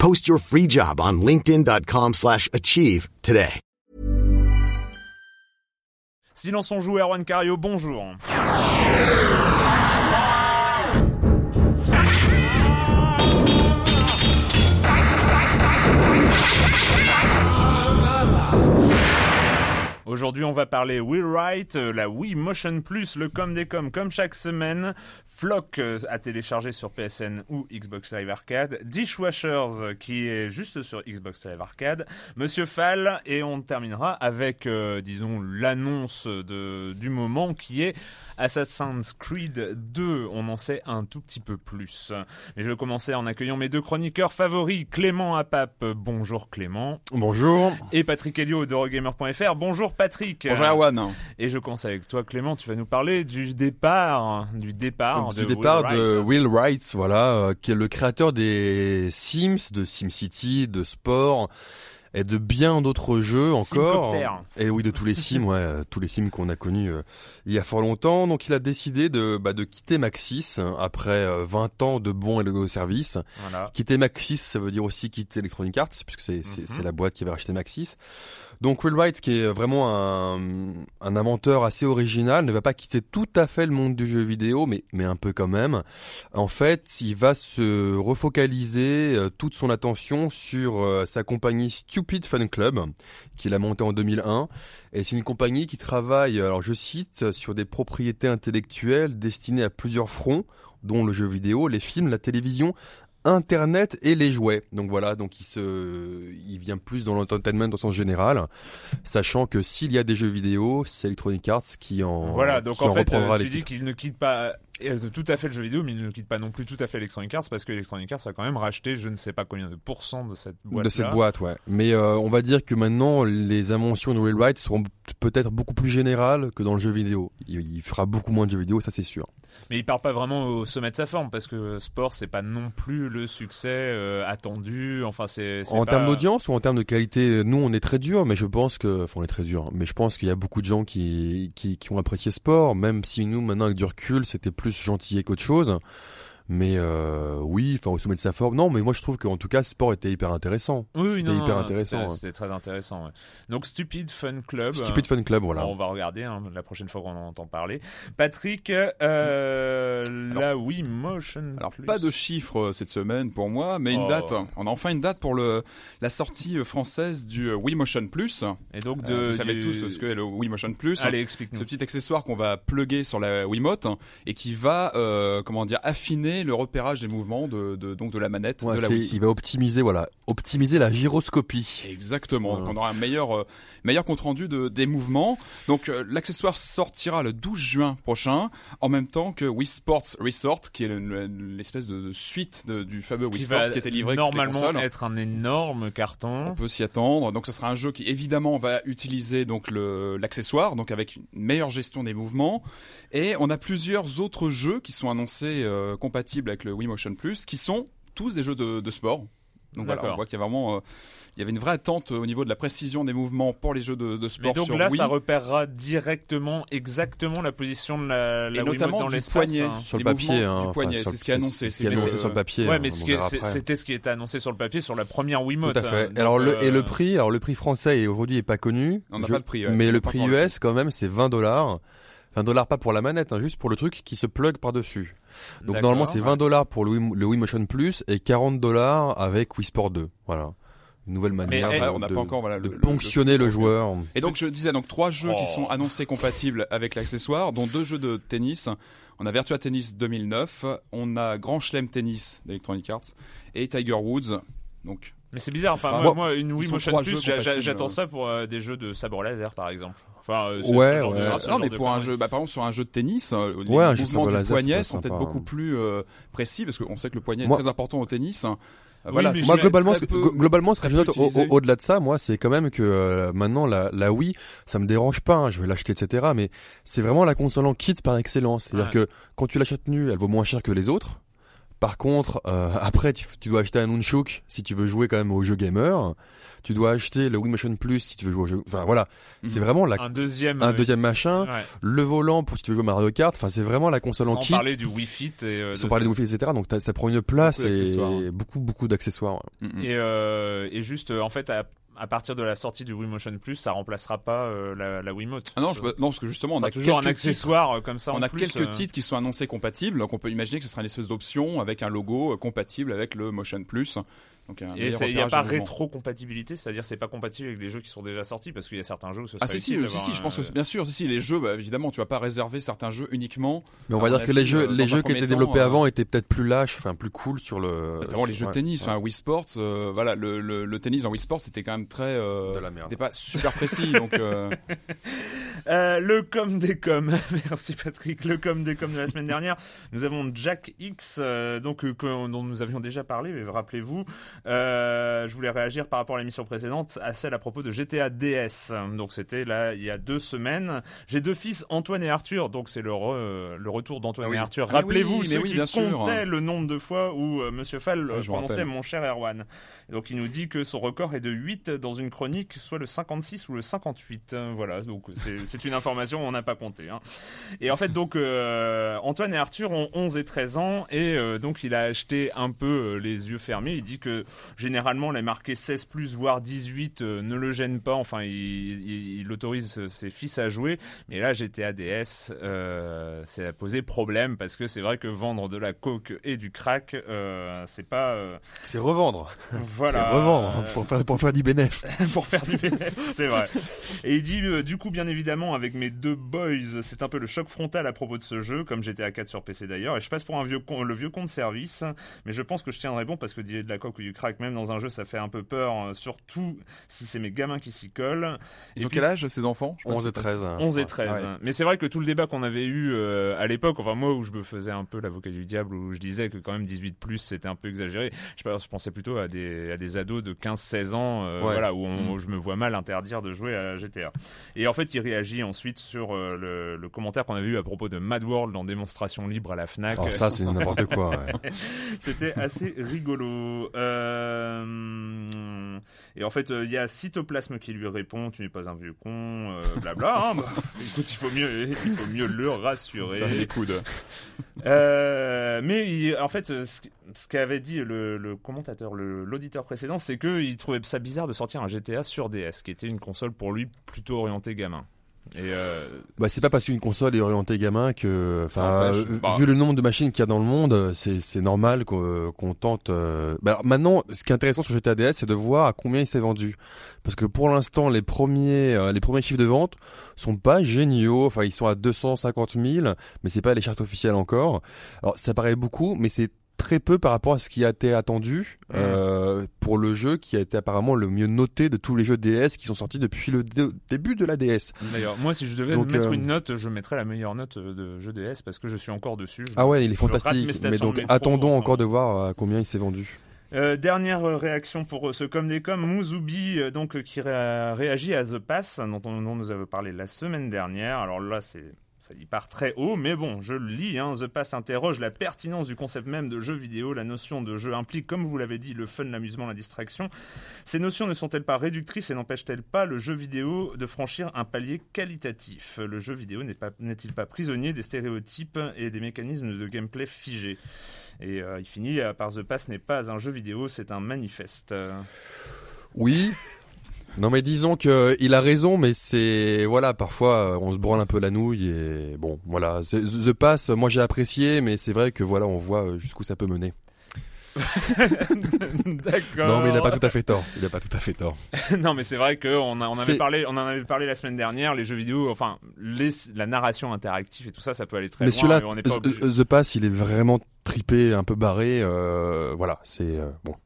Post your free job on linkedin.com/achieve slash achieve today. Silence on joue, Erwan Cario, bonjour. Aujourd'hui, on va parler Will Wright, euh, la Wii Motion Plus, le com des com comme chaque semaine, Flock euh, à télécharger sur PSN ou Xbox Live Arcade, Dishwashers euh, qui est juste sur Xbox Live Arcade, Monsieur Fall et on terminera avec, euh, disons, l'annonce de, du moment qui est Assassin's Creed 2. On en sait un tout petit peu plus. Mais je vais commencer en accueillant mes deux chroniqueurs favoris, Clément Apap. Bonjour Clément. Bonjour. Et Patrick Helio d'Eurogamer.fr. Bonjour Patrick. Bonjour Erwan. Et je commence avec toi Clément, tu vas nous parler du départ, du départ Du de départ Will de Wright. Will Wright, voilà, euh, qui est le créateur des Sims, de SimCity, de sport et de bien d'autres jeux encore. Et oui, de tous les Sims, ouais, euh, tous les Sims qu'on a connus euh, il y a fort longtemps. Donc il a décidé de, bah, de quitter Maxis après euh, 20 ans de bons et loyaux services. Voilà. Quitter Maxis, ça veut dire aussi quitter Electronic Arts, puisque c'est Mhm. c'est la boîte qui avait racheté Maxis. Donc Will Wright, qui est vraiment un, un inventeur assez original, ne va pas quitter tout à fait le monde du jeu vidéo, mais, mais un peu quand même. En fait, il va se refocaliser euh, toute son attention sur euh, sa compagnie Stupid Fun Club, qu'il a montée en 2001. Et c'est une compagnie qui travaille, alors je cite, sur des propriétés intellectuelles destinées à plusieurs fronts, dont le jeu vidéo, les films, la télévision, Internet et les jouets. Donc voilà, donc il se, il vient plus dans l'entertainment dans sens général, sachant que s'il y a des jeux vidéo, c'est Electronic Arts qui en, Voilà, donc qui en fait, reprendra euh, tu dis qu'il ne quitte pas euh, tout à fait le jeu vidéo, mais il ne quitte pas non plus tout à fait Electronic Arts parce que Electronic Arts a quand même racheté je ne sais pas combien de pourcents de cette boîte. de cette boîte, ouais. Mais euh, on va dire que maintenant, les inventions de Will Wright seront peut-être beaucoup plus générales que dans le jeu vidéo. Il, fera beaucoup moins de jeux vidéo, ça c'est sûr. Mais il part pas vraiment au sommet de sa forme parce que sport c'est pas non plus le succès euh, attendu. Enfin c'est c'est En pas- termes d'audience ou en termes de qualité, nous on est très dur, mais je pense que, enfin on est très dur, mais je pense qu'il y a beaucoup de gens qui, qui, qui ont apprécié sport, même si nous maintenant avec du recul, c'était plus gentil qu'autre chose. Mais euh, oui, enfin au sommet de sa forme, non, mais moi je trouve qu'en tout cas, sport était hyper intéressant. Oui, oui, C'était non, hyper non, intéressant, C'était hein. c'était très intéressant. ouais. Donc Stupid Fun Club. Stupid Fun Club, voilà. On va regarder hein, la prochaine fois qu'on en entend parler. Patrick, euh, la Wii Motion. Alors Plus. pas de chiffres euh, cette semaine pour moi, mais une Oh. date. On a enfin une date pour le la sortie française du Wii Motion Plus. Et donc de. Euh, vous savez du- tous ce qu'est le Wii Motion Plus. Allez, Ce explique-nous. petit accessoire qu'on va plugger sur la Wiimote et qui va, euh, comment dire, affiner le repérage des mouvements de, de donc de la manette Ouais, de la Wii. il va optimiser, voilà, optimiser la gyroscopie. Exactement. Voilà. Donc on aura un meilleur euh, meilleur compte rendu de, des mouvements. Donc euh, l'accessoire sortira le 12 juin prochain, en même temps que Wii Sports Resort, qui est le- le- l'espèce de, de suite de- du fameux Wii qui Sports va qui était livré normalement être un énorme On carton. peut s'y attendre. Donc, ce sera un jeu qui évidemment va utiliser donc le l'accessoire, donc avec une meilleure gestion des mouvements. Et on a plusieurs autres jeux qui sont annoncés euh, compatibles avec le Wii Motion Plus, qui sont tous des jeux de, de sport. Donc voilà, on voit qu'il y a vraiment, euh, il y avait une vraie attente au niveau de la précision des mouvements pour les jeux de, sport donc sur là, Wii. ça repérera directement, exactement la position de la, la et notamment dans du poignet, hein. Sur le les papier, hein, du poignet, c'est ce qui est annoncé. C'est ce qui est c'est que- annoncé sur le papier. Ouais, mais c'était ce qui était annoncé sur le papier sur la première Wiimote. Tout à fait. hein. alors Donc, le, et le euh, prix, alors le prix français aujourd'hui est pas connu. On n'a pas le prix, ouais. Mais le prix US quand même c'est 20 dollars. 20 dollars pas pour la manette, hein, juste pour le truc qui se plug par dessus. Donc normalement c'est 20 dollars pour le Wii, le Wii Motion Plus et 40 dollars avec Wii Sport 2. Voilà. Une nouvelle manière eh, on n'a de- pas encore voilà, de le- le- ponctionner le, le- joueur. Et donc je disais donc trois jeux Oh. qui sont annoncés compatibles avec l'accessoire, dont deux jeux de tennis. On a Virtua Tennis 2009, on a Grand Chelem Tennis d'Electronic Arts et Tiger Woods. Donc Mais c'est bizarre. Enfin, moi, moi, une Wii Motion Plus, j'attends ça pour euh, des jeux de sabre laser, par exemple. Enfin, euh, Ouais, de- ouais. non mais pour un jeu, bah, par exemple sur un jeu de tennis, euh, les Ouais, un jeu de mouvements sabre du laser, poignet c'est sont peut-être beaucoup hein. plus euh, précis parce qu'on sait que le poignet Moi- est très important au tennis. Oui, voilà, Moi globalement, ce que, peu- globalement, ce que je note au- utilisé. au- au-delà de ça, moi, c'est quand même que euh, maintenant la, la Wii, ça me dérange pas. hein, je vais l'acheter, etc. Mais c'est vraiment la console en kit par excellence. C'est-à-dire Ouais. que quand tu l'achètes nue, elle vaut moins cher que les autres. Par contre, euh, après, tu, tu dois acheter un Nunchuk si tu veux jouer quand même au jeu gamer. Tu dois acheter le Wii Motion Plus si tu veux jouer au jeu. Enfin voilà, c'est Mhm. vraiment la, Un deuxième. un deuxième machin. ouais. Le volant pour si tu veux jouer au Mario Kart. Enfin, c'est vraiment la console en Sans kit. parler du Wii Fit et euh, Sans parler ce- de Wi-Fi, etc. Donc ça prend une place Beaucoup et beaucoup beaucoup d'accessoires. ouais. Et, euh, et juste, euh, en fait, à, à partir de la sortie du Wii Motion Plus, ça remplacera pas euh, la, la Wiimote. Ah non, je- non, parce que justement, on a toujours un titres- accessoire euh, comme ça. On en a plus, quelques euh, titres qui sont annoncés compatibles, donc on peut imaginer que ce sera une espèce d'option avec un logo compatible avec le Motion Plus. Donc un Et il n'y a pas rétro-compatibilité, c'est-à-dire c'est pas compatible avec les jeux qui sont déjà sortis, parce qu'il y a certains jeux où ce Ah si si, euh, si si, je pense que bien sûr, si si, les jeux, bah, évidemment, tu vas pas réserver certains jeux uniquement. Mais on va dire que les jeux, euh, les jeux qui étaient développés euh, avant étaient peut-être plus lâches, enfin plus cool sur le. Notamment les jeux de tennis, ouais. enfin Wii Sports, euh, voilà, le, le, le tennis dans Wii Sports c'était quand même très, euh, De la merde. pas super précis, donc euh, Euh, le com des coms, merci Patrick. Le com des coms de la semaine dernière, nous avons Jack X, euh, donc euh, dont nous avions déjà parlé, mais rappelez-vous, euh, je voulais réagir par rapport à l'émission précédente, à celle à propos de GTA DS. Donc c'était là il y a deux semaines. J'ai deux fils, Antoine et Arthur, donc c'est le, re- le retour d'Antoine Ah oui. et Arthur. Ah oui, Rappelez-vous mais ceux oui, qui sûr. comptaient le nombre de fois où euh, Monsieur Fall me prononçait mon cher Erwan. Donc il nous dit que son record est de 8 dans une chronique, soit le 56 ou le 58. Euh, Voilà, donc c'est une information, on n'a pas compté. hein. Et en fait, donc euh, Antoine et Arthur ont 11 et 13 ans, et euh, donc il a acheté un peu les yeux fermés. Il dit que généralement les marqués 16 plus voire 18 euh, ne le gênent pas. Enfin, il, il- il autorise ses fils à jouer. Mais là, GTA DS, euh, ça a posé problème parce que c'est vrai que vendre de la coke et du crack, euh, c'est pas euh, C'est revendre. voilà C'est revendre Euh, pour faire pour faire du bénéf. pour faire du bénéfice, c'est vrai. Et il dit, euh, du coup, bien évidemment, avec mes deux boys, c'est un peu le choc frontal à propos de ce jeu, comme j'étais à 4 sur PC d'ailleurs, et je passe pour un vieux con, le vieux con de service, mais je pense que je tiendrai bon parce que dire de la coque ou du crack, même dans un jeu, ça fait un peu peur, euh, surtout si c'est mes gamins qui s'y collent. ils Et ont puis- quel âge ces enfants? Je sais pas 11 si et c'est 13. hein, je 11 et crois. 13. Ouais. Mais c'est vrai que tout le débat qu'on avait eu euh, à l'époque, enfin moi où je me faisais un peu l'avocat du diable, où je disais que quand même 18 plus c'était un peu exagéré, je, je pensais plutôt à des, à des ados de 15-16 ans, euh, Ouais. voilà, où, on- où je me vois mal interdire de jouer à GTA. Et en fait il réagit ensuite sur euh, le, le commentaire qu'on avait eu à propos de Mad World en démonstration libre à la FNAC. Alors ça, c'est n'importe quoi. ouais. C'était assez rigolo. Euh, Et en fait, euh, il y a Cytoplasme qui lui répond Tu n'es pas un vieux con, euh, blabla. hein. Bah, écoute, il faut mieux, il faut mieux le rassurer. Ça les coudes. Euh, mais il- en fait, euh, ce, ce qu'avait dit le, le commentateur, l'auditeur précédent, c'est qu'il trouvait ça bizarre de sortir un GTA sur DS, qui était une console pour lui plutôt orientée gamin. Et euh, Bah, c'est pas parce qu'une console est orientée gamin que, enfin, euh, Bah. vu le nombre de machines qu'il y a dans le monde, c'est c'est normal qu'on tente. euh, Bah, alors, maintenant, ce qui est intéressant sur GTA DS, c'est de voir à combien il s'est vendu, parce que pour l'instant, les premiers, euh, les premiers chiffres de vente sont pas géniaux. Enfin, ils sont à 250 000, mais c'est pas les chartes officielles encore. Alors, ça paraît beaucoup, mais c'est très peu par rapport à ce qui a été attendu euh, pour le jeu qui a été apparemment le mieux noté de tous les jeux DS qui sont sortis depuis le dé- début de la DS. d'ailleurs, moi, si je devais Donc, mettre euh, une note, je mettrais la meilleure note de jeu DS parce que je suis encore dessus. Je- Ah ouais, il est fantastique. Mais donc métro, attendons encore de voir à combien il s'est vendu. Euh, dernière euh, réaction pour euh, ce comme des comme Mouzoubi euh, donc euh, qui ré- réagit à The Pass dont, on- dont nous avons parlé la semaine dernière. Alors là c'est ça y part très haut, mais bon, je le lis. Hein, The Pass interroge la pertinence du concept même de jeu vidéo. La notion de jeu implique, comme vous l'avez dit, le fun, l'amusement, la distraction. Ces notions ne sont-elles pas réductrices et n'empêchent-elles pas le jeu vidéo de franchir un palier qualitatif? Le jeu vidéo n'est-il pas, prisonnier des stéréotypes et des mécanismes de gameplay figés? Et euh, il finit euh, par The Pass n'est pas un jeu vidéo, c'est un manifeste. Oui, non mais disons que il a raison, mais c'est voilà parfois euh, on se branle un peu la nouille et bon voilà The Pass, moi j'ai apprécié, mais c'est vrai que voilà on voit euh, jusqu'où ça peut mener. D'accord. Non mais il a pas tout à fait tort. Il a pas tout à fait tort. non mais c'est vrai qu'on on avait parlé, on en avait parlé la semaine dernière. Les jeux vidéo, enfin les, la narration interactive et tout ça, ça peut aller très mais loin. Mais celui-là, The Pass, il est vraiment tripé, un peu barré. Euh, voilà, c'est bon.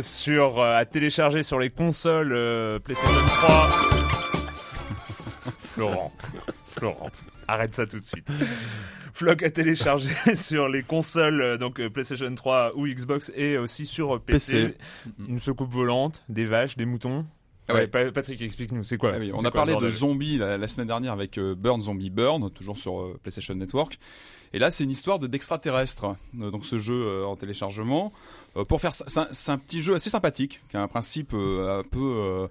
Sur euh, à télécharger sur les consoles euh, PlayStation 3. Florent, Florent, arrête ça tout de suite. Flock à télécharger sur les consoles euh, donc PlayStation 3 ou Xbox et aussi sur PC. Une soucoupe volante, des vaches, des moutons. Ah ouais. Patrick, explique-nous, c'est quoi? Ah On a parlé de zombies la, semaine dernière avec Burn Zombie Burn, toujours sur PlayStation Network. Et là, c'est une histoire d'extraterrestres. donc ce jeu en téléchargement. Euh, pour faire c'est un, petit jeu assez sympathique, qui a un principe euh, un peu euh,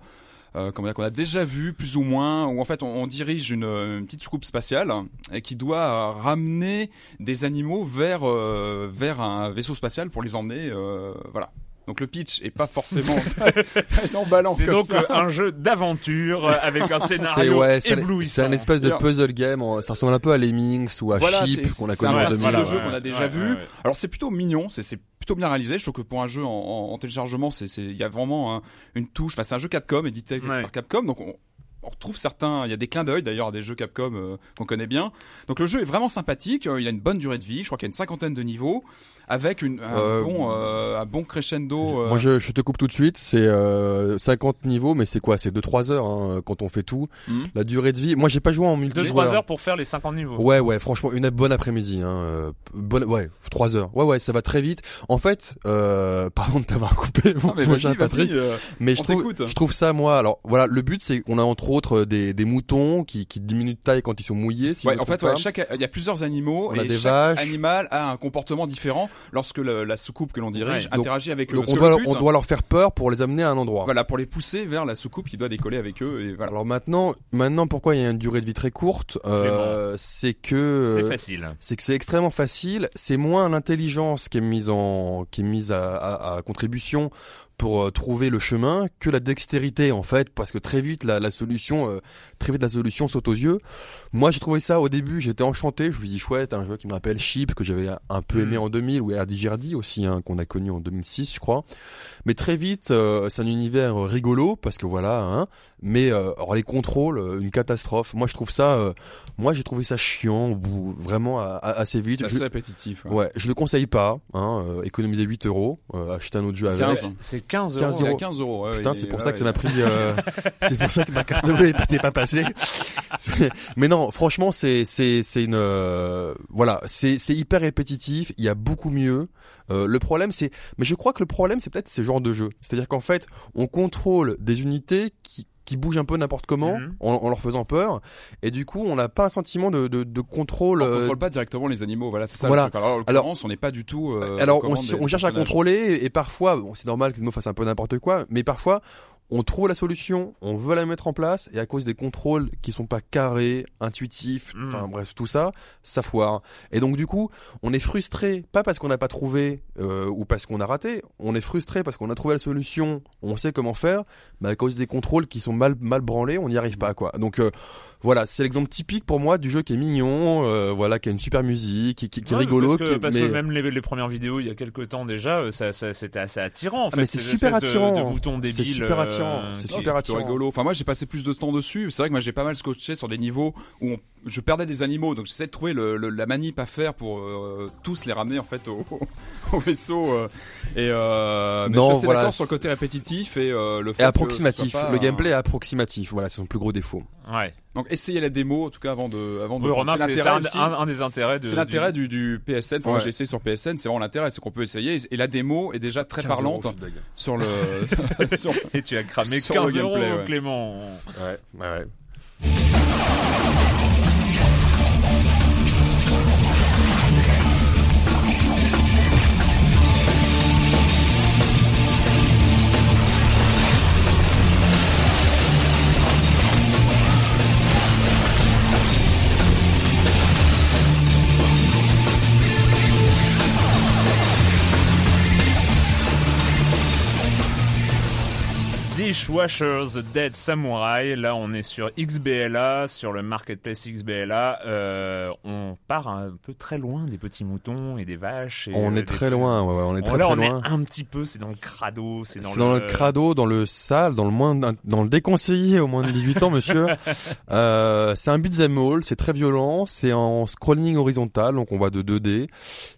euh, qu'on a déjà vu plus ou moins, où en fait on, dirige une, une, petite soucoupe spatiale et qui doit ramener des animaux vers vers un vaisseau spatial pour les emmener, voilà. Donc le pitch est pas forcément très, emballant C'est donc un jeu d'aventure avec un scénario ouais, éblouissant. C'est un espèce de puzzle game. Ça ressemble un peu à Lemmings ou à voilà, Sheep qu'on a connu en 2000. C'est un jeu qu'on a déjà vu. Alors c'est plutôt mignon. C'est plutôt bien réalisé. Je trouve que pour un jeu en, en, téléchargement, c'est il y a vraiment une touche. Enfin, c'est un jeu Capcom édité par Capcom, donc on, on retrouve certains, il y a des clins d'œil d'ailleurs à des jeux Capcom euh, qu'on connaît bien. Donc le jeu est vraiment sympathique, euh, il a une bonne durée de vie, je crois qu'il y a une cinquantaine de niveaux avec une, un, euh, bon, euh, un bon crescendo. Euh. Moi, je, je, te coupe tout de suite. C'est 50 niveaux, mais c'est quoi? C'est 2-3 heures hein, quand on fait tout. Hmm. La durée de vie. Moi, j'ai pas joué en multi. 2-3 heures pour faire les 50 niveaux. Ouais, ouais. Franchement, une bonne après-midi. Hein. Bonne, ouais, 3 heures. Ouais, ouais, ça va très vite. En fait, euh, pardon de t'avoir coupé, non, mais vas Patrick. mais je trouve, je trouve ça, moi. Alors, voilà, le but, c'est qu'on a entre autres des, des moutons qui, qui diminuent de taille quand ils sont mouillés. Si ouais, en fait, ouais, chaque, il y a plusieurs animaux on et a des chaque vaches. animal a un comportement différent lorsque le, la soucoupe que l'on dirige interagit avec eux. Donc on doit, on doit leur faire peur pour les amener à un endroit. Voilà, pour les pousser vers la soucoupe qui doit décoller avec eux. Et voilà. Alors maintenant, maintenant pourquoi il y a une durée de vie très courte euh, C'est que c'est facile. C'est que c'est extrêmement facile. C'est moins l'intelligence qui est mise en qui est mise à, à, à contribution pour euh, trouver le chemin que la dextérité en fait parce que très vite la, la solution euh, très vite la solution saute aux yeux. Moi j'ai trouvé ça au début j'étais enchanté. Je me dis chouette un jeu qui me rappelle Sheep que j'avais un peu aimé mm. en 2000 ou Erdi aussi hein, qu'on a connu en 2006 je crois. Mais très vite euh, c'est un univers rigolo parce que voilà hein, mais alors les contrôles une catastrophe moi je trouve ça moi j'ai trouvé ça chiant au bout vraiment assez vite c'est assez répétitif ouais. je le conseille pas hein, économiser 8 euros acheter un autre jeu avec c'est 15 euros. 15 euros. 15 euros Putain, c'est pour ça que ça m'a pris. Euh, c'est pour ça que ma carte bleue n'était pas passée. Mais non, franchement, c'est c'est c'est une euh, voilà, c'est c'est hyper répétitif. Il y a beaucoup mieux. Euh, le problème, c'est, mais je crois que le problème, c'est peut-être ce genre de jeu. C'est-à-dire qu'en fait, on contrôle des unités qui qui bougent un peu n'importe comment mhm. en, en, leur faisant peur et du coup on n'a pas un sentiment de, de, de contrôle on contrôle pas directement les animaux voilà c'est ça voilà. alors, alors on n'est pas du tout euh, alors on, on cherche à contrôler et, parfois bon, c'est normal que les animaux fassent un peu n'importe quoi mais parfois on trouve la solution, on veut la mettre en place, et à cause des contrôles qui sont pas carrés, intuitifs, mm. enfin bref tout ça, ça foire. Et donc du coup, on est frustré, pas parce qu'on n'a pas trouvé euh, ou parce qu'on a raté, on est frustré parce qu'on a trouvé la solution, on sait comment faire, mais à cause des contrôles qui sont mal mal branlés, on n'y arrive pas quoi. Donc euh, voilà, c'est l'exemple typique pour moi du jeu qui est mignon, euh, voilà, qui a une super musique, qui, qui, qui est rigolo. Parce, que, parce que même les, les, premières vidéos il y a quelques temps déjà, ça, ça c'était assez attirant. En ah, fait, mais c'est super attirant. De, super attirant. C'est super attirant. rigolo. Enfin moi j'ai passé plus de temps dessus. C'est vrai que moi j'ai pas mal scotché sur des niveaux où on je perdais des animaux, donc j'essayais de trouver le, le- la manip à faire pour euh, tous les ramener en fait au, au vaisseau. euh, et euh, mais Non, je suis voilà, d'accord sur le côté répétitif et euh, le fait Et approximatif. Le gameplay est approximatif. Voilà, c'est son plus gros défaut. Ouais. Donc essayez la démo en tout cas avant de avant de. Oui, remarque, c'est un, aussi. un- un des intérêts de. C'est l'intérêt du, du PSN. Enfin, moi, Ouais. j'ai essayé sur PSN, c'est vraiment l'intérêt, c'est qu'on peut essayer. Et la démo est déjà très 15 parlante euros, sur le. sur- Et tu as cramé Sur 15 le euros, gameplay, ouais. Clément. Ouais, ouais, Dishwashers Dead Samurai. Là, on est sur XBLA, sur le marketplace XBLA. Euh, on part un peu très loin des petits moutons et des vaches. Et, On euh, est des- très loin, ouais, ouais, on est très là, très on loin. est un petit peu, c'est dans le crado, c'est dans, C'est dans le crado, dans le sale, dans le moins, dans le déconseillé au moins de 18 ans, monsieur. euh, c'est un beat'em all, c'est très violent, c'est en scrolling horizontal, donc on va de 2D.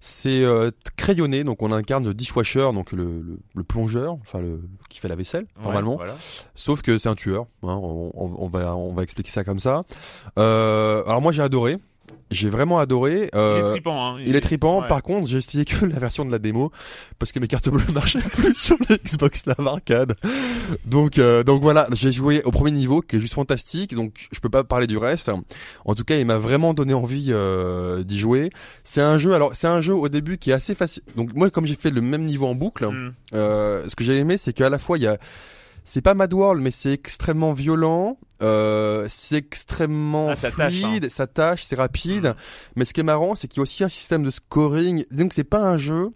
C'est euh, crayonné, donc on incarne le dishwasher, donc le, le, le plongeur, enfin le qui fait la vaisselle Ouais, normalement. Voilà. Sauf que c'est un tueur. hein, on, va on va expliquer ça comme ça. Euh, alors moi j'ai adoré. J'ai vraiment adoré. Il Euh, est tripant, hein. il est tripant. ouais. Par contre, j'ai essayé que la version de la démo parce que mes cartes bleues marchaient plus sur le Xbox Live Arcade. Donc, euh, donc voilà, j'ai joué au premier niveau qui est juste fantastique. Donc, je peux pas parler du reste. En tout cas, il m'a vraiment donné envie euh, d'y jouer. C'est un jeu. Alors, c'est un jeu au début qui est assez facile. Donc, moi, comme j'ai fait le même niveau en boucle, Mm. euh, ce que j'ai aimé, c'est qu'à la fois il y a c'est pas Mad World, mais c'est extrêmement violent, euh, c'est extrêmement Ah, ça tâche, fluide, ça tâche, c'est rapide. Mais ce qui est marrant, c'est qu'il y a aussi un système de scoring. Donc c'est pas un jeu.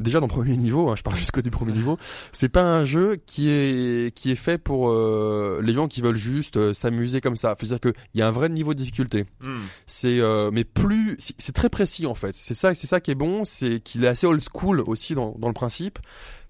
Déjà dans le premier niveau, hein, je parle jusqu'au du premier niveau, c'est pas un jeu qui est qui est fait pour euh, les gens qui veulent juste euh, s'amuser comme ça. C'est-à-dire que il y a un vrai niveau de difficulté. Mm. C'est euh, mais plus c'est très précis en fait. C'est ça c'est ça qui est bon, c'est qu'il est assez old school aussi dans dans le principe.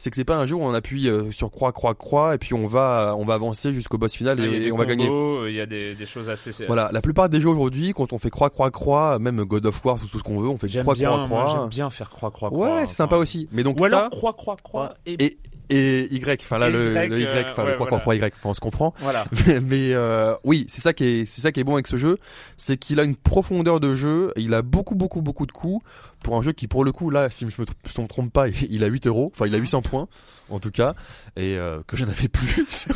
C'est que c'est pas un jeu où on appuie euh, sur croix croix croix et puis on va on va avancer jusqu'au boss final Ah, et, on va gagner. combos, Il y a des, des choses assez. Voilà, la plupart des jeux aujourd'hui quand on fait croix croix croix, même God of War tout ce qu'on veut, on fait croix bien, croix moi, croix. j'aime bien faire croix croix croix. Ouais, c'est sympa aussi. Mais donc Ou ça alors croix croix croix et, et et Y, enfin là le, Y, le Y, euh, enfin ouais, le croix voilà. croix croix Y, enfin on se comprend. voilà. mais, mais, euh, oui, c'est ça qui est c'est ça qui est bon avec ce jeu, c'est qu'il a une profondeur de jeu, il a beaucoup beaucoup beaucoup de coups pour un jeu qui pour le coup là, si je me, me trompe pas, il a 8 euros, enfin il a 800 points en tout cas, et euh, que je n'avais plus sur,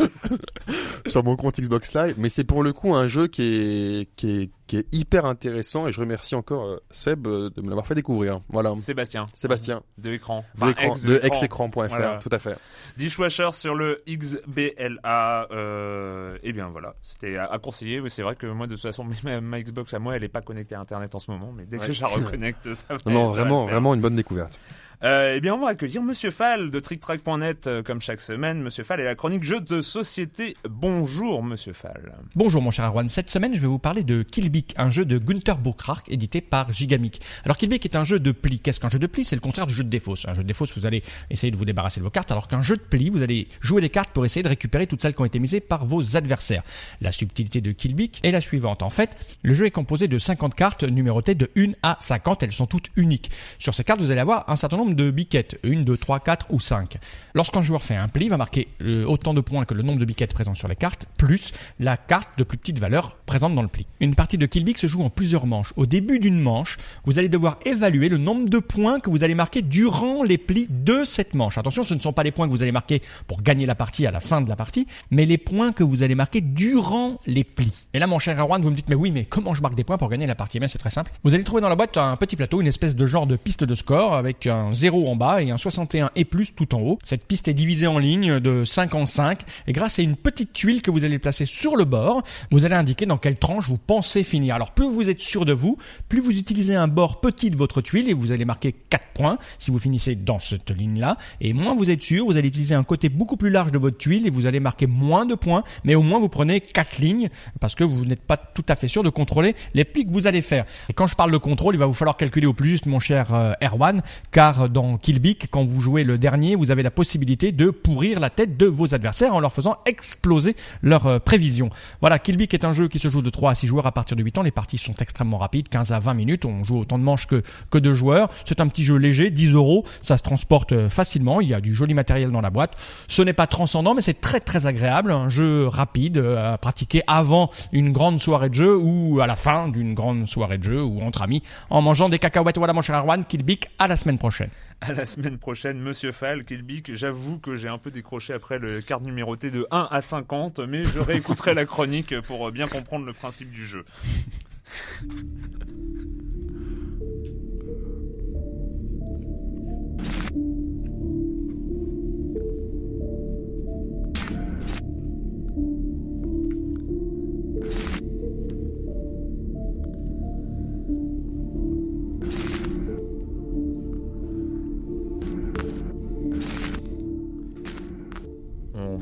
sur mon compte Xbox Live, mais c'est pour le coup un jeu qui est qui est qui est hyper intéressant et je remercie encore euh, Seb euh, de me l'avoir fait découvrir. Voilà, Sébastien. Sébastien De écran. de exécran.fr, Voilà. tout à fait. Dishwasher sur le XBLA. Euh, et bien voilà, c'était à, à conseiller. Mais c'est vrai que moi, de toute façon, ma, ma Xbox à moi, elle est pas connectée à Internet en ce moment. Mais dès que Ouais. je la reconnecte, ça va. Non, vraiment, vraiment une bonne découverte. Euh, eh bien, on va accueillir Monsieur Fall de TrickTrack.net euh, comme chaque semaine. Monsieur Fall et la chronique jeux de société. Bonjour, Monsieur Fall. Bonjour mon cher Arwan, cette semaine je vais vous parler de Killbeak, un jeu de Gunther Burkhardt édité par Gigamic. Alors Killbeak est un jeu de pli. Qu'est-ce qu'un jeu de pli? C'est le contraire du jeu de défausse. Un jeu de défausse, vous allez essayer de vous débarrasser de vos cartes, alors qu'un jeu de pli, vous allez jouer les cartes pour essayer de récupérer toutes celles qui ont été misées par vos adversaires. La subtilité de Killbeak est la suivante. En fait, le jeu est composé de 50 cartes numérotées de 1 à 50, elles sont toutes uniques. Sur ces cartes, vous allez avoir un certain nombre de biquettes, 1, 2, 3, 4 ou 5. Lorsqu'un joueur fait un pli, il va marquer euh, autant de points que le nombre de biquettes présents sur les cartes, plus la carte de plus petite valeur présente dans le pli. Une partie de Killbeak se joue en plusieurs manches. Au début d'une manche, vous allez devoir évaluer le nombre de points que vous allez marquer durant les plis de cette manche. Attention, ce ne sont pas les points que vous allez marquer pour gagner la partie à la fin de la partie, mais les points que vous allez marquer durant les plis. Et là, mon cher Erwan, vous me dites, mais oui, mais comment je marque des points pour gagner la partie? Eh bien, c'est très simple. Vous allez trouver dans la boîte un petit plateau, une espèce de genre de piste de score avec un 0 en bas et un 61 et plus tout en haut. Cette piste est divisée en lignes de 5 en 5 et grâce à une petite tuile que vous allez placer sur le bord, vous allez indiquer dans quelle tranche vous pensez finir. Alors plus vous êtes sûr de vous, plus vous utilisez un bord petit de votre tuile et vous allez marquer 4 points si vous finissez dans cette ligne-là. Et moins vous êtes sûr, vous allez utiliser un côté beaucoup plus large de votre tuile et vous allez marquer moins de points, mais au moins vous prenez 4 lignes parce que vous n'êtes pas tout à fait sûr de contrôler les plis que vous allez faire. Et quand je parle de contrôle, il va vous falloir calculer au plus juste, mon cher euh, Erwan, car dans Kill quand vous jouez le dernier, vous avez la possibilité de pourrir la tête de vos adversaires en leur faisant exploser leurs euh, prévisions. Voilà, Kill est un jeu qui se joue de 3 à 6 joueurs à partir de 8 ans. Les parties sont extrêmement rapides, 15 à 20 minutes. On joue autant de manches que, que de joueurs. C'est un petit jeu léger, 10 euros. Ça se transporte euh, facilement. Il y a du joli matériel dans la boîte. Ce n'est pas transcendant, mais c'est très très agréable. Un jeu rapide euh, à pratiquer avant une grande soirée de jeu ou à la fin d'une grande soirée de jeu ou entre amis en mangeant des cacahuètes. Voilà mon cher Arwan, Kill à la semaine prochaine. À la semaine prochaine, Monsieur Fall, Kilbic. J'avoue que j'ai un peu décroché après le carte numéroté de 1 à 50, mais je réécouterai la chronique pour bien comprendre le principe du jeu.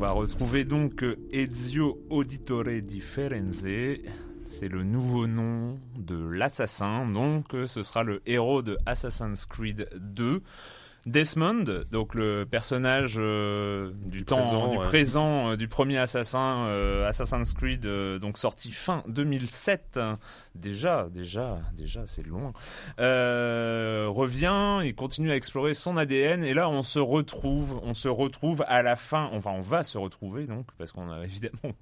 Va retrouver donc Ezio Auditore di Firenze. C'est le nouveau nom de l'assassin, donc ce sera le héros de Assassin's Creed 2. Desmond, donc le personnage euh, du, temps présent, du ouais. présent euh, du premier assassin euh, Assassin's Creed donc sorti fin 2007 déjà déjà déjà c'est loin. Revient et continue à explorer son ADN et là on se retrouve on se retrouve à la fin. Enfin on va se retrouver donc parce qu'on a évidemment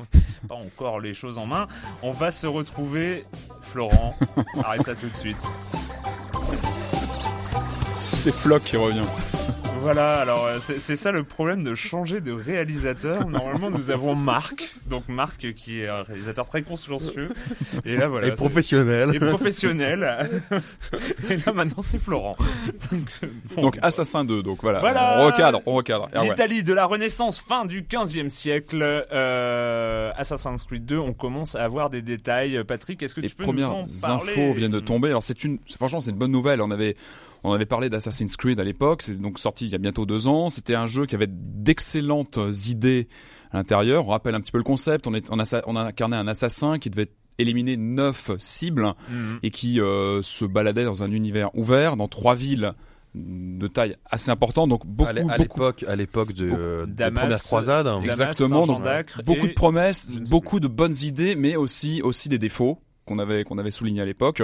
pas encore les choses en main. On va se retrouver Florent arrête ça tout de suite C'est Flock qui revient. Voilà, alors euh, c'est c'est ça le problème de changer de réalisateur. Normalement, nous avons Marc, donc Marc qui est un réalisateur très consciencieux. Et là, voilà. et professionnel. Et professionnel. et là, maintenant, c'est Florent. Donc, bon. Donc Assassin 2, donc voilà. Voilà. On recadre, on recadre. Ah ouais. L'Italie de la Renaissance, fin du 15e siècle, euh, Assassin's Creed 2, on commence à avoir des détails. Patrick, est-ce que Les tu peux premières nous en parler? infos viennent de tomber. Alors c'est une, franchement, c'est une bonne nouvelle. On avait, on avait parlé d'Assassin's Creed à l'époque. C'est donc sorti il y a bientôt deux ans. C'était un jeu qui avait d'excellentes idées à l'intérieur. On rappelle un petit peu le concept. On est, on a, on a incarné un assassin qui devait éliminer neuf cibles Mhm. et qui euh, se baladait dans un univers ouvert dans trois villes de taille assez importante. Donc beaucoup, à l'époque, à l'époque de, euh, des Damas, premières croisades. Damas, Exactement, donc, beaucoup et- de promesses, ne sais beaucoup de bonnes idées, mais aussi aussi des défauts qu'on avait avait souligné à l'époque,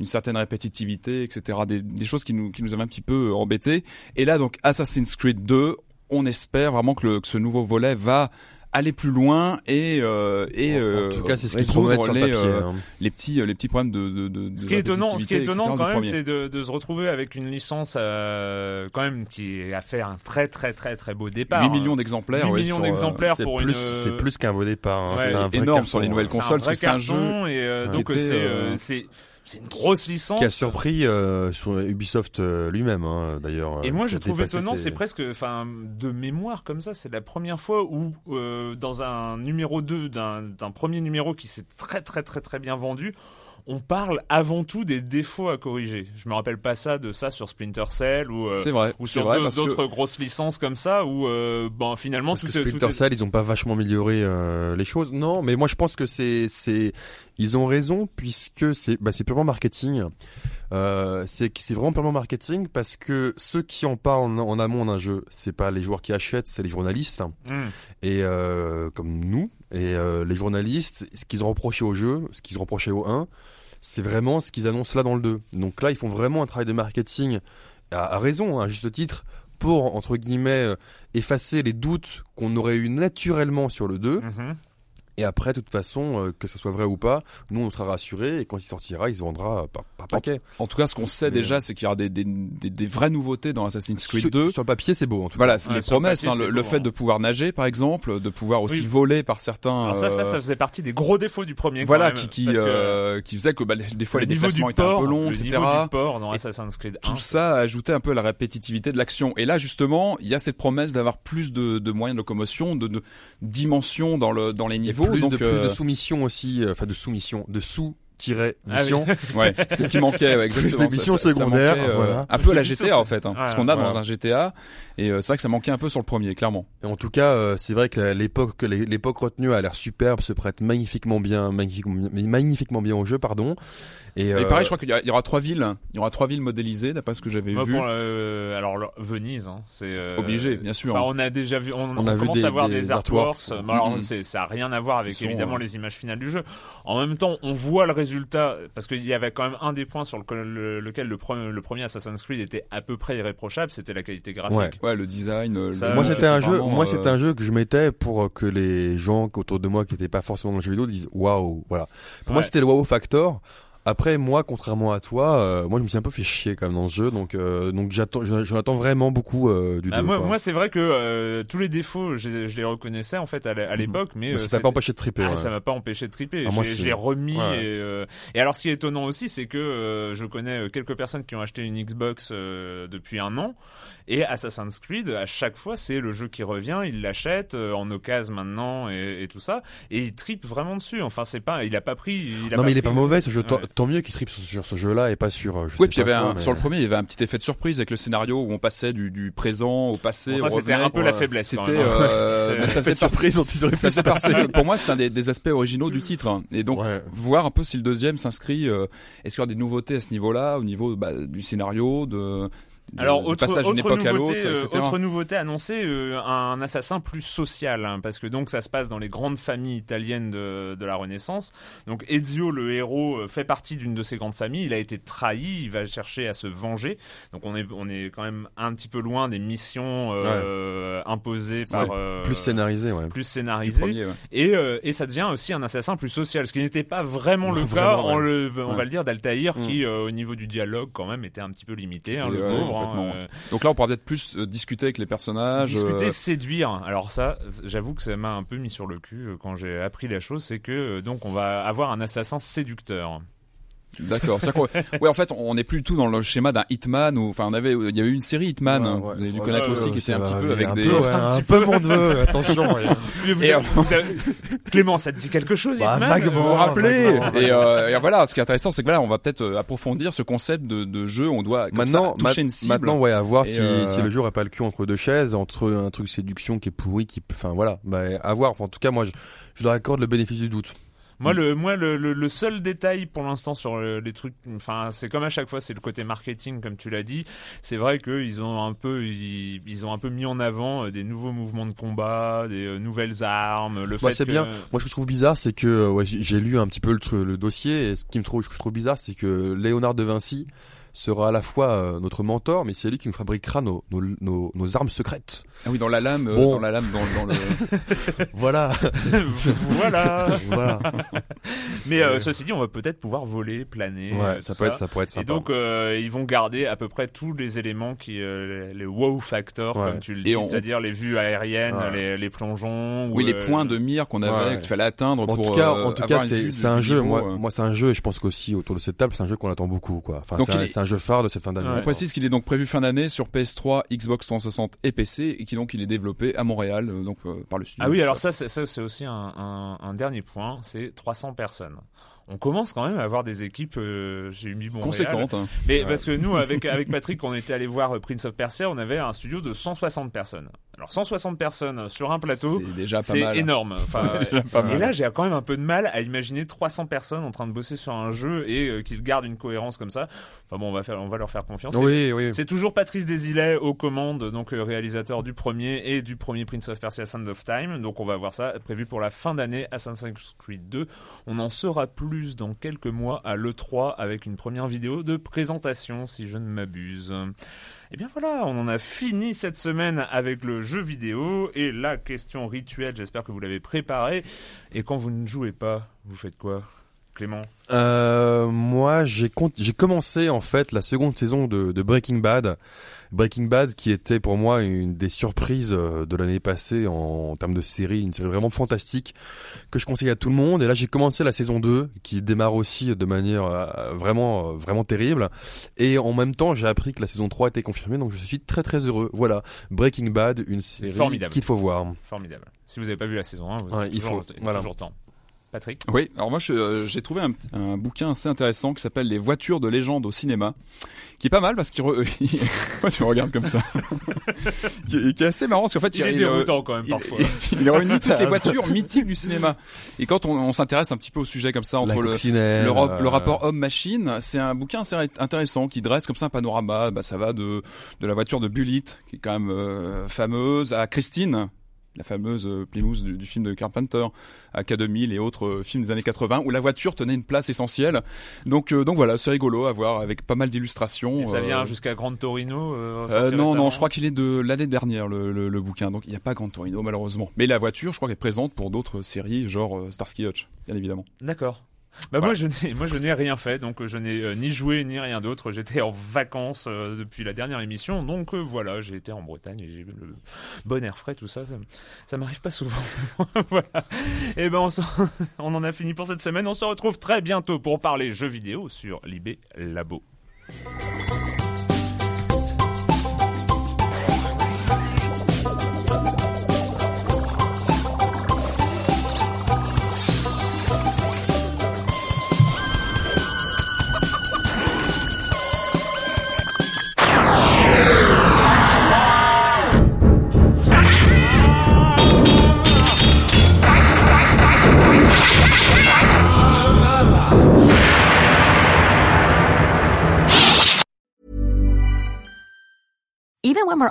une certaine répétitivité, etc. Des, choses qui nous qui nous avaient un petit peu embêtés. Et là donc Assassin's Creed 2, on espère vraiment que ce nouveau volet va aller plus loin et euh, et En euh, tout cas, c'est ce qu'ils résoudre promettent les, papier. euh, hein. les petits euh, les petits problèmes de de, de, de Ce qui est étonnant, ce qui est étonnant quand même, c'est de, de se retrouver avec une licence euh, quand même qui a fait un très très très très beau départ. 8 millions d'exemplaires, 8 ouais, millions d'exemplaires C'est pour plus, une. c'est plus qu'un beau départ. hein. Ouais, c'est énorme carton, sur les nouvelles hein. c'est un consoles, parce que un jeu et euh, donc c'est c'est une grosse licence. Qui a surpris euh, sur Ubisoft euh, lui-même, hein, d'ailleurs. Et moi, je a trouve étonnant, ses- c'est presque, enfin, de mémoire comme ça, c'est la première fois où, euh, dans un numéro 2 d'un d'un premier numéro qui s'est très très très très bien vendu, on parle avant tout des défauts à corriger. Je me rappelle pas ça de ça sur Splinter Cell ou euh, C'est vrai, ou sur d'autres grosses licences comme ça où euh, ben finalement Parce tout que est- tout Splinter est- Cell, ils ont pas vachement amélioré euh, les choses. Non, mais moi je pense que c'est c'est ils ont raison puisque c'est bah, purement marketing. Euh, c'est vraiment purement marketing parce que ceux qui en parlent en, en amont d'un jeu, c'est pas les joueurs qui achètent, c'est les journalistes Hmm. et euh, comme nous et euh, les journalistes, ce qu'ils ont reproché au jeu, ce qu'ils ont reproché au 1, c'est vraiment ce qu'ils annoncent là dans le 2. Donc là, ils font vraiment un travail de marketing à, à raison, à juste titre, pour entre guillemets effacer les doutes qu'on aurait eu naturellement sur le 2. Mhm. Et après, de toute façon, euh, que ce soit vrai ou pas, nous on sera rassurés et quand il sortira, il se vendra par, par paquet. en tout cas ce qu'on sait Mais, déjà c'est qu'il y aura des, des, des, des vraies nouveautés dans Assassin's Creed Sur- 2. Sur le papier, c'est beau en tout Voilà, c'est Ouais, les promesses, papier, hein, le, le fait hein. de pouvoir nager, par exemple, de pouvoir aussi Oui. voler par certains. Alors ça, ça, euh, ça faisait partie des gros défauts du premier. quand voilà, même, qui qui, parce que euh, qui faisait que bah, des fois les le déplacements du étaient port, un peu longs, le etc. niveau du port dans Assassin's Creed 1. Tout ça ajoutait un peu à la répétitivité de l'action. Et là, justement, il y a cette promesse d'avoir plus de, de moyens de locomotion, de, de dimension dans le dans les niveaux. Plus donc, de plus euh, de soumission aussi, euh, enfin de soumission, de sous mission. Ouais, c'est ce qui manquait, ouais, exactement. Plus des missions Ça- ça- ça secondaires, manquait, euh, voilà. Un peu à la GTA en fait, hein, Ouais, ce qu'on a voilà. dans un GTA. Et euh, c'est vrai que ça manquait un peu sur le premier, clairement. Et en tout cas, euh, c'est vrai que l'époque, que l'é- l'époque retenue a l'air superbe, se prête magnifiquement bien, magnifiquement, bien- magnifiquement bien au jeu, pardon. Et, Et euh, pareil, je crois qu'il y, aura trois villes. Il y aura trois villes modélisées, d'après ce que j'avais vu. pour, euh, alors le- Venise, hein, c'est euh, Obligé, bien sûr. Enfin, on a déjà vu, on, On a on vu commence des- à voir des des, artworks. artworks. alors, Mhm. c'est- ça a rien à voir avec évidemment euh, les images finales du jeu. En même temps, on voit le résultat parce qu'il y avait quand même un des points sur le- le- lequel le, pre- le premier Assassin's Creed était à peu près irréprochable, c'était la qualité graphique. Ouais. Ouais, le design. Ça, le moi c'était un jeu, moi euh, c'était un jeu que je mettais pour que les gens autour de moi qui n'étaient pas forcément dans le jeu vidéo disent waouh, voilà. Pour moi c'était le wow factor. Après moi, contrairement à toi, euh, moi je me suis un peu fait chier quand même dans ce jeu, donc euh, donc j'attends, j'en attends vraiment beaucoup euh, du Bah, 2, moi, quoi. moi c'est vrai que euh, tous les défauts, je, les- je les reconnaissais en fait à à l'époque, mais euh, ça c'était- pas empêché de triper. Ah, ouais. ça m'a pas empêché de triper. Ah, moi, je l'ai- remis. Ouais. Et, euh, et alors, ce qui est étonnant aussi, c'est que euh, je connais quelques personnes qui ont acheté une Xbox euh, depuis un an. Et Assassin's Creed, à chaque fois, c'est le jeu qui revient, ils l'achètent euh, en occasion maintenant et, et tout ça, et il tripe vraiment dessus. Enfin, c'est pas, il a pas pris. Il a Non mais il est pris- pas mauvais ce jeu. Tant- Ouais. Tant mieux qu'il tripe sur, sur ce jeu-là et pas sur. euh, Je Oui, sais puis il y avait quoi, un, mais- sur le premier, il y avait un petit effet de surprise avec le scénario où on passait du, du présent au passé. Bon, ça, c'était un peu la faiblesse. C'était, hein. euh, ça partie. surprise dont ils auraient Ça pu fait se passer. Pour moi, c'est un des, des aspects originaux du titre. hein. Et donc, Ouais. voir un peu si le deuxième s'inscrit. euh, Est-ce qu'il y aura des nouveautés à ce niveau-là, au niveau bah, du scénario, de, de- Alors, autre, passage d'une autre époque à l'autre, nouveauté, euh, etc. autre nouveauté annoncée, euh, un assassin plus social, hein, parce que donc ça se passe dans les grandes familles italiennes de, de la Renaissance. Donc Ezio, le héros, euh, fait partie d'une de ces grandes familles. Il a été trahi, il va chercher à se venger. Donc on est, on est quand même un petit peu loin des missions euh, imposées par Ouais, euh, Plus scénarisé, ouais. plus Du scénarisées. premier, ouais. Et, euh, et ça devient aussi un assassin plus social, ce qui n'était pas vraiment le Vraiment, cas, on, le, on va le dire, d'Altaïr, Mm. qui euh, au niveau du dialogue quand même était un petit peu limité, hein, le pauvre. Complètement. euh, Donc là, on pourra peut-être plus euh, discuter avec les personnages. discuter, euh, séduire. Alors ça, j'avoue que ça m'a un peu mis sur le cul quand j'ai appris la chose, c'est que donc on va avoir un assassin séducteur. D'accord. Ouais, en fait, on n'est plus du tout dans le schéma d'un Hitman ou, enfin, on avait, il y avait eu une série Hitman, Ouais, hein, ouais. vous avez dû Ouais, connaître ouais, aussi, ouais, qui était un petit peu avec un des. peu, ouais, un peu mon neveu, attention. ouais. Vous Et avez- vous avez- Clément, ça te dit quelque chose, Bah, Hitman vaguement. Vous vous rappelez vaguement. Et, euh, et voilà, ce qui est intéressant, c'est que là, on va peut-être euh, approfondir ce concept de, de jeu. On doit comme Maintenant, ça, toucher ma- une cible. maintenant, ouais, à voir si, euh, si le jeu aurait pas le cul entre deux chaises, entre un truc séduction qui est pourri, qui, enfin voilà, bah, à voir. Enfin, en tout cas, moi, je, je leur accorde le bénéfice du doute. Moi, le, moi, le, le, le seul détail pour l'instant sur euh, les trucs, enfin, c'est comme à chaque fois, c'est le côté marketing, comme tu l'as dit. C'est vrai qu'ils ont un peu, ils, ils ont un peu mis en avant euh, des nouveaux mouvements de combat, des euh, nouvelles armes, le Bah, fait c'est que- bien. Moi, ce que je trouve bizarre, c'est que ouais, j'ai lu un petit peu le, le dossier, et ce qui me trouve, ce que je trouve bizarre, c'est que Léonard de Vinci sera à la fois euh, notre mentor, mais c'est lui qui nous fabriquera nos, nos, nos, nos armes secrètes. Ah oui, dans la lame, euh, Bon. dans la lame, dans, dans le. Voilà. voilà. voilà. Mais euh, ceci dit, on va peut-être pouvoir voler, planer. Ouais, ça peut être, ça pourrait être sympa. Et donc, euh, ils vont garder à peu près tous les éléments qui, euh, les, wow factors, Ouais. comme tu le dis, on- c'est-à-dire les vues aériennes, Ouais. les, les plongeons. Oui, ou, les euh, points de mire qu'on avait, Ouais. qu'il fallait atteindre en pour. tout cas, euh, en tout cas, c'est un jeu. niveau, Moi, moi, c'est un jeu, et je pense qu'aussi autour de cette table, c'est un jeu qu'on attend beaucoup, quoi. Enfin, Donc, c'est un, un jeu phare de cette fin d'année. Ouais. On précise qu'il est donc prévu fin d'année sur PS3, Xbox 360 et PC et qui donc il est développé à Montréal euh, donc euh, par le studio. Ah oui, alors ça, c'est, ça, c'est aussi un, un, un dernier point, c'est 300 personnes. On commence quand même à avoir des équipes, euh, j'ai mis Montréal. conséquente. hein. Mais Ouais. parce que nous, avec, avec Patrick, on était allé voir Prince of Persia, on avait un studio de 160 personnes. Alors 160 personnes sur un plateau, C'est déjà pas mal. énorme. Enfin, déjà pas et mal. là, j'ai quand même un peu de mal à imaginer 300 personnes en train de bosser sur un jeu et euh, qu'ils gardent une cohérence comme ça. Enfin bon, on va faire, on va leur faire confiance. Oui, oui. C'est toujours Patrice Desilets aux commandes, donc euh, réalisateur du premier et du premier Prince of Persia Sand of Time. Donc on va voir ça prévu pour la fin d'année Assassin's Creed 2. On en saura plus dans quelques mois à l'E3 avec une première vidéo de présentation si je ne m'abuse. Et bien voilà, on en a fini cette semaine avec le jeu vidéo et la question rituelle, j'espère que vous l'avez préparée. Et quand vous ne jouez pas, vous faites quoi? Clément Euh, moi, j'ai commencé en fait la seconde saison de, de Breaking Bad. Breaking Bad, qui était pour moi une des surprises euh, de l'année passée en, en termes de série, une série vraiment fantastique que je conseille à tout le monde. Et là, j'ai commencé la saison 2, qui démarre aussi de manière euh, vraiment, euh, vraiment terrible. Et en même temps, j'ai appris que la saison 3 était confirmée, donc je suis très très heureux. Voilà, Breaking Bad, une série Formidable. qu'il faut voir. Formidable. Si vous n'avez pas vu la saison 1, vous Ouais, c'est il toujours, faut, voilà. toujours temps. Patrick Oui, alors moi je- euh, j'ai trouvé un, un bouquin assez intéressant qui s'appelle Les voitures de légende au cinéma, qui est pas mal parce qu'il re... Tu me regardes comme ça qui, est, qui est assez marrant parce qu'en fait Il est euh, déroutant quand même il, parfois. il, il réunit toutes les voitures mythiques du cinéma. Et quand on, on s'intéresse un petit peu au sujet comme ça entre le, le, euh, le rapport homme-machine, c'est un bouquin assez intéressant qui dresse comme ça un panorama. Bah, ça va de, de la voiture de Bullitt, qui est quand même euh, fameuse, à Christine, la fameuse euh, Plymouth du, du film de Carpenter, à K2000 et autres euh, films des années 80, où la voiture tenait une place essentielle. Donc, euh, donc voilà, c'est rigolo à voir avec pas mal d'illustrations. Et ça euh, vient jusqu'à Grande Torino euh, euh, non, non, je crois qu'il est de l'année dernière le, le, le bouquin, donc il n'y a pas Grand Torino malheureusement. Mais la voiture, je crois qu'elle est présente pour d'autres séries, genre euh, Starsky Hutch, bien évidemment. D'accord. Bah moi je n'ai moi je n'ai rien fait donc euh, je n'ai euh, ni joué ni rien d'autre. J'étais en vacances euh, depuis la dernière émission donc euh, voilà j'ai été en Bretagne et j'ai eu le bon air frais tout ça ça, ça m'arrive pas souvent. Voilà. Et ben on, s'en- on en a fini pour cette semaine. On se retrouve très bientôt pour parler jeux vidéo sur Libé Labo